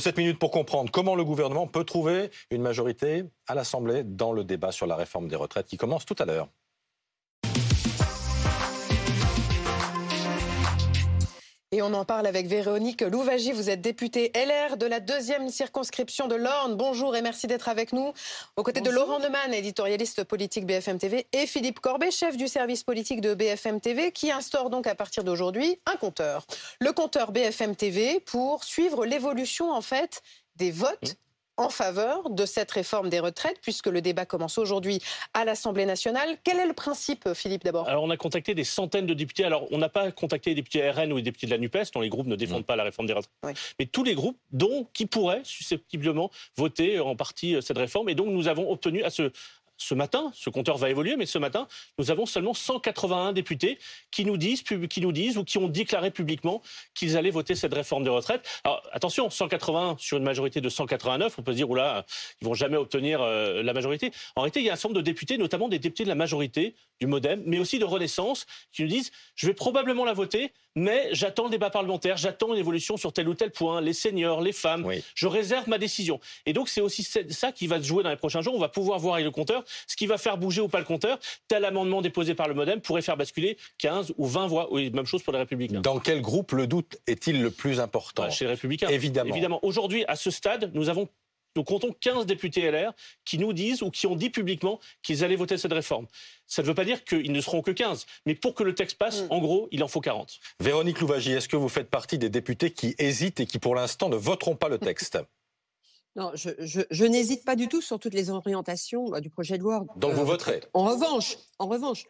7 minutes pour comprendre comment le gouvernement peut trouver une majorité à l'Assemblée dans le débat sur la réforme des retraites qui commence tout à l'heure. Et on en parle avec Véronique Louvagie. Vous êtes députée LR de la deuxième circonscription de l'Orne. Bonjour et merci d'être avec nous. Aux côtés de Laurent Neumann, éditorialiste politique BFM TV, et Philippe Corbet, chef du service politique de BFM TV, qui instaure donc à partir d'aujourd'hui un compteur. Le compteur BFM TV pour suivre l'évolution en fait des votes en faveur de cette réforme des retraites, puisque le débat commence aujourd'hui à l'Assemblée nationale. Quel est le principe, Philippe, d'abord? Alors, on a contacté des centaines de députés. Alors, on n'a pas contacté les députés RN ou les députés de la NUPES, dont les groupes ne défendent pas la réforme des retraites. Mais tous les groupes, dont qui pourraient susceptiblement voter en partie euh, cette réforme. Et donc, nous avons obtenu à ce, ce matin, ce compteur va évoluer, mais ce matin, nous avons seulement 181 députés qui nous disent, qui nous disent ou qui ont déclaré publiquement qu'ils allaient voter cette réforme de retraite. Alors attention, 181 sur une majorité de 189, on peut se dire, oula, ils vont jamais obtenir euh, la majorité. En réalité, il y a un certain nombre de députés, notamment des députés de la majorité, du Modem, mais aussi de Renaissance, qui nous disent, je vais probablement la voter, mais j'attends le débat parlementaire, j'attends une évolution sur tel ou tel point, les seniors, les femmes, je réserve ma décision. Et donc c'est aussi ça qui va se jouer dans les prochains jours. On va pouvoir voir avec le compteur ce qui va faire bouger ou pas le compteur. Tel amendement déposé par le Modem pourrait faire basculer 15 ou 20 voix. Oui, même chose pour les Républicains. Dans quel groupe le doute est-il le plus important bah, Chez les Républicains. Évidemment. Évidemment. Aujourd'hui, à ce stade, nous avons nous comptons 15 députés LR qui nous disent ou qui ont dit publiquement qu'ils allaient voter cette réforme. Ça ne veut pas dire qu'ils ne seront que 15, mais pour que le texte passe, mm. en gros, il en faut 40. Véronique Louvagie, est-ce que vous faites partie des députés qui hésitent et qui, pour l'instant, ne voteront pas le texte? non, je, je, je n'hésite pas du tout sur toutes les orientations du projet de loi. Donc vous voterez? En revanche, en revanche,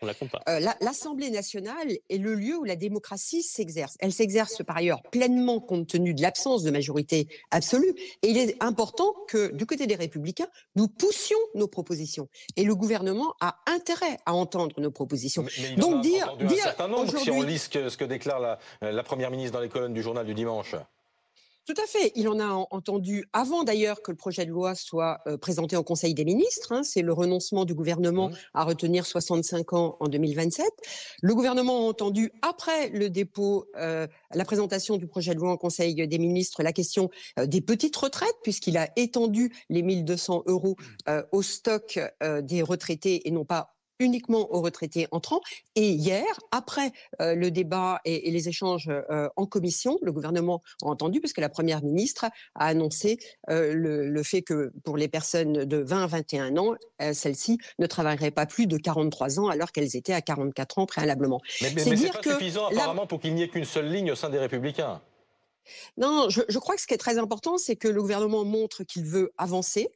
euh, l'Assemblée nationale est le lieu où la démocratie s'exerce. Elle s'exerce par ailleurs pleinement compte tenu de l'absence de majorité absolue. Et il est important que du côté des Républicains, nous poussions nos propositions. Et le gouvernement a intérêt à entendre nos propositions. Donc dire, dire un certain nombre si on lit ce que, ce que déclare la, la première ministre dans les colonnes du journal du dimanche. Tout à fait. Il en a entendu avant d'ailleurs que le projet de loi soit euh, présenté en Conseil des ministres. Hein. C'est le renoncement du gouvernement mmh. à retenir 65 ans en 2027. Le gouvernement a entendu après le dépôt, euh, la présentation du projet de loi en Conseil des ministres, la question euh, des petites retraites, puisqu'il a étendu les 1200 euros mmh. au stock des retraités et non pas uniquement aux retraités entrants. Et hier, après euh, le débat et, les échanges euh, en commission, le gouvernement a entendu, puisque la Première ministre a annoncé euh, le, fait que pour les personnes de 20 à 21 ans, celles-ci ne travailleraient pas plus de 43 ans alors qu'elles étaient à 44 ans préalablement. Mais, mais, c'est pas suffisant apparemment pour qu'il n'y ait qu'une seule ligne au sein des Républicains. Non, je, je crois que ce qui est très important, c'est que le gouvernement montre qu'il veut avancer,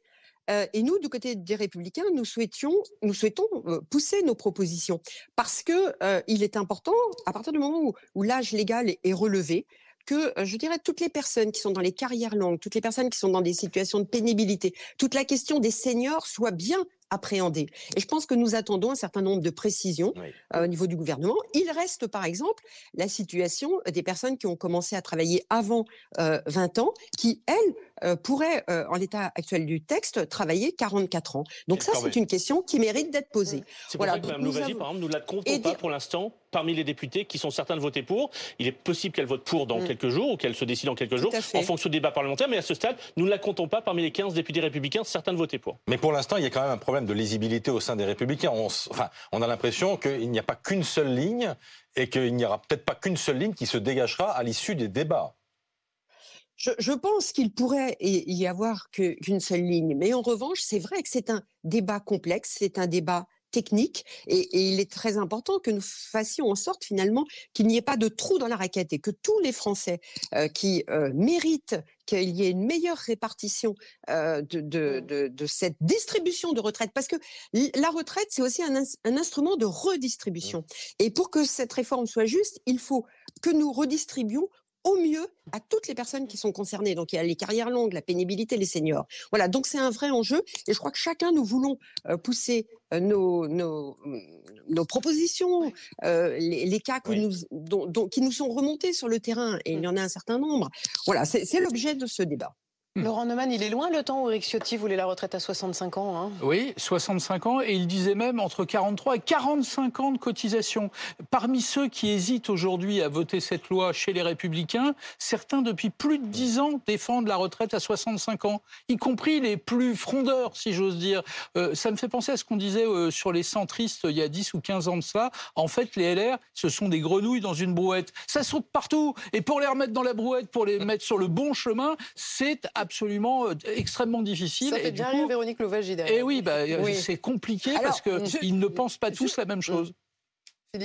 euh, et nous, du côté des Républicains, nous souhaitions, nous souhaitons euh, pousser nos propositions parce que euh, il est important, à partir du moment où, l'âge légal est, relevé, que, je dirais, toutes les personnes qui sont dans les carrières longues, toutes les personnes qui sont dans des situations de pénibilité, toute la question des seniors soit bien appréhender. Et je pense que nous attendons un certain nombre de précisions euh, au niveau du gouvernement. Il reste, par exemple, la situation des personnes qui ont commencé à travailler avant 20 euh, ans, qui, elles, euh, pourraient, en l'état actuel du texte, travailler 44 ans. Donc ça, c'est une question qui mérite d'être posée. C'est pour ça que Mme Louvagie, par exemple, nous la comptons pas pour l'instant parmi les députés qui sont certains de voter pour. Il est possible qu'elle vote pour dans mm. quelques jours ou qu'elle se décide dans quelques jours en fonction du débat parlementaire. Mais à ce stade, nous ne la comptons pas parmi les 15 députés républicains, certains de voter pour. Mais pour l'instant, il y a quand même un problème de lisibilité au sein des Républicains. On, enfin, on a l'impression qu'il n'y a pas qu'une seule ligne et qu'il n'y aura peut-être pas qu'une seule ligne qui se dégagera à l'issue des débats. Je, pense qu'il pourrait y avoir qu'une seule ligne. Mais en revanche, c'est vrai que c'est un débat complexe, c'est un débat technique et, il est très important que nous fassions en sorte finalement qu'il n'y ait pas de trou dans la raquette et que tous les Français euh, qui euh, méritent qu'il y ait une meilleure répartition euh, de, de, de, cette distribution de retraite, parce que la retraite, c'est aussi un, un, instrument de redistribution. Et pour que cette réforme soit juste, il faut que nous redistribuions au mieux à toutes les personnes qui sont concernées. Donc il y a les carrières longues, la pénibilité, les seniors. Voilà, donc c'est un vrai enjeu et je crois que chacun nous voulons euh, pousser euh, nos, nos, nos, propositions, euh, les, cas que nous, dont, qui nous sont remontés sur le terrain et il y en a un certain nombre. Voilà, c'est l'objet de ce débat. Laurent Neumann, il est loin le temps où Eric Ciotti voulait la retraite à 65 ans. Hein. Oui, 65 ans, et il disait même entre 43 et 45 ans de cotisation. Parmi ceux qui hésitent aujourd'hui à voter cette loi chez les Républicains, certains depuis plus de 10 ans défendent la retraite à 65 ans, y compris les plus frondeurs, si j'ose dire. Euh, ça me fait penser à ce qu'on disait euh, sur les centristes il y a 10 ou 15 ans de ça. En fait, les LR, ce sont des grenouilles dans une brouette. Ça saute partout. Et pour les remettre dans la brouette, pour les mettre sur le bon chemin, c'est absolument euh, extrêmement difficile. Ça fait et bien du coup, Véronique Louvagie et eh oui, bah, c'est compliqué parce qu'ils ne pensent pas tous la même chose.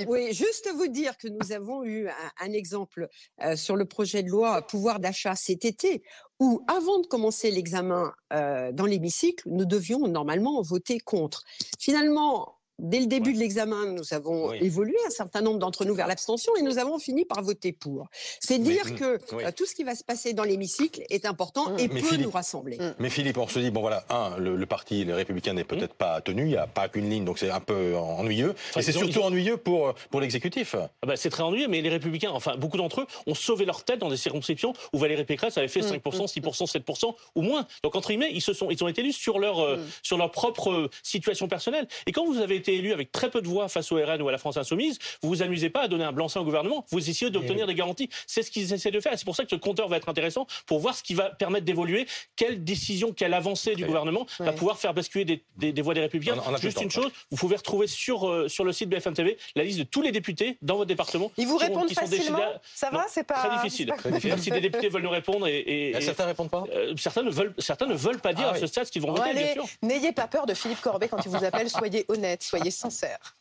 Oui, juste vous dire que nous avons eu un, exemple euh, sur le projet de loi pouvoir d'achat cet été, où avant de commencer l'examen euh, dans l'hémicycle, nous devions normalement voter contre. Finalement, Dès le début de l'examen, nous avons évolué un certain nombre d'entre nous vers l'abstention et nous avons fini par voter pour. C'est dire que euh, tout ce qui va se passer dans l'hémicycle est important mmh. et peut nous rassembler. Mmh. Mais Philippe, on se dit, bon voilà, un, le, parti, les Républicains n'est peut-être mmh. pas tenu, il n'y a pas qu'une ligne, donc c'est un peu ennuyeux. et c'est surtout ennuyeux pour, pour l'exécutif. Ah bah, c'est très ennuyeux, mais les Républicains, enfin beaucoup d'entre eux, ont sauvé leur tête dans des circonscriptions où Valérie Pécresse avait fait 5%, 6%, 7% ou moins. Donc entre guillemets, ils, se sont, ils ont été élus sur leur, euh, sur leur propre euh, situation personnelle. Et quand vous avez été élu avec très peu de voix face au RN ou à la France Insoumise, vous vous amusez pas à donner un blanc-seing au gouvernement, vous essayez d'obtenir des garanties. C'est ce qu'ils essaient de faire. C'est pour ça que ce compteur va être intéressant pour voir ce qui va permettre d'évoluer, quelle décision, quelle avancée du gouvernement va pouvoir faire basculer des, des, voix des Républicains. Juste une chose, vous pouvez retrouver sur, euh, sur le site BFM TV la liste de tous les députés dans votre département. Ils vous répondent facilement Ça va C'est pas très difficile. Même si des députés veulent nous répondre et, certains répondent pas. Euh, certains ne veulent certains ne veulent pas dire ah à ce stade ce qu'ils vont voter. N'ayez pas peur de Philippe Corbet quand il vous appelle. Soyez honnête, soyez sincère.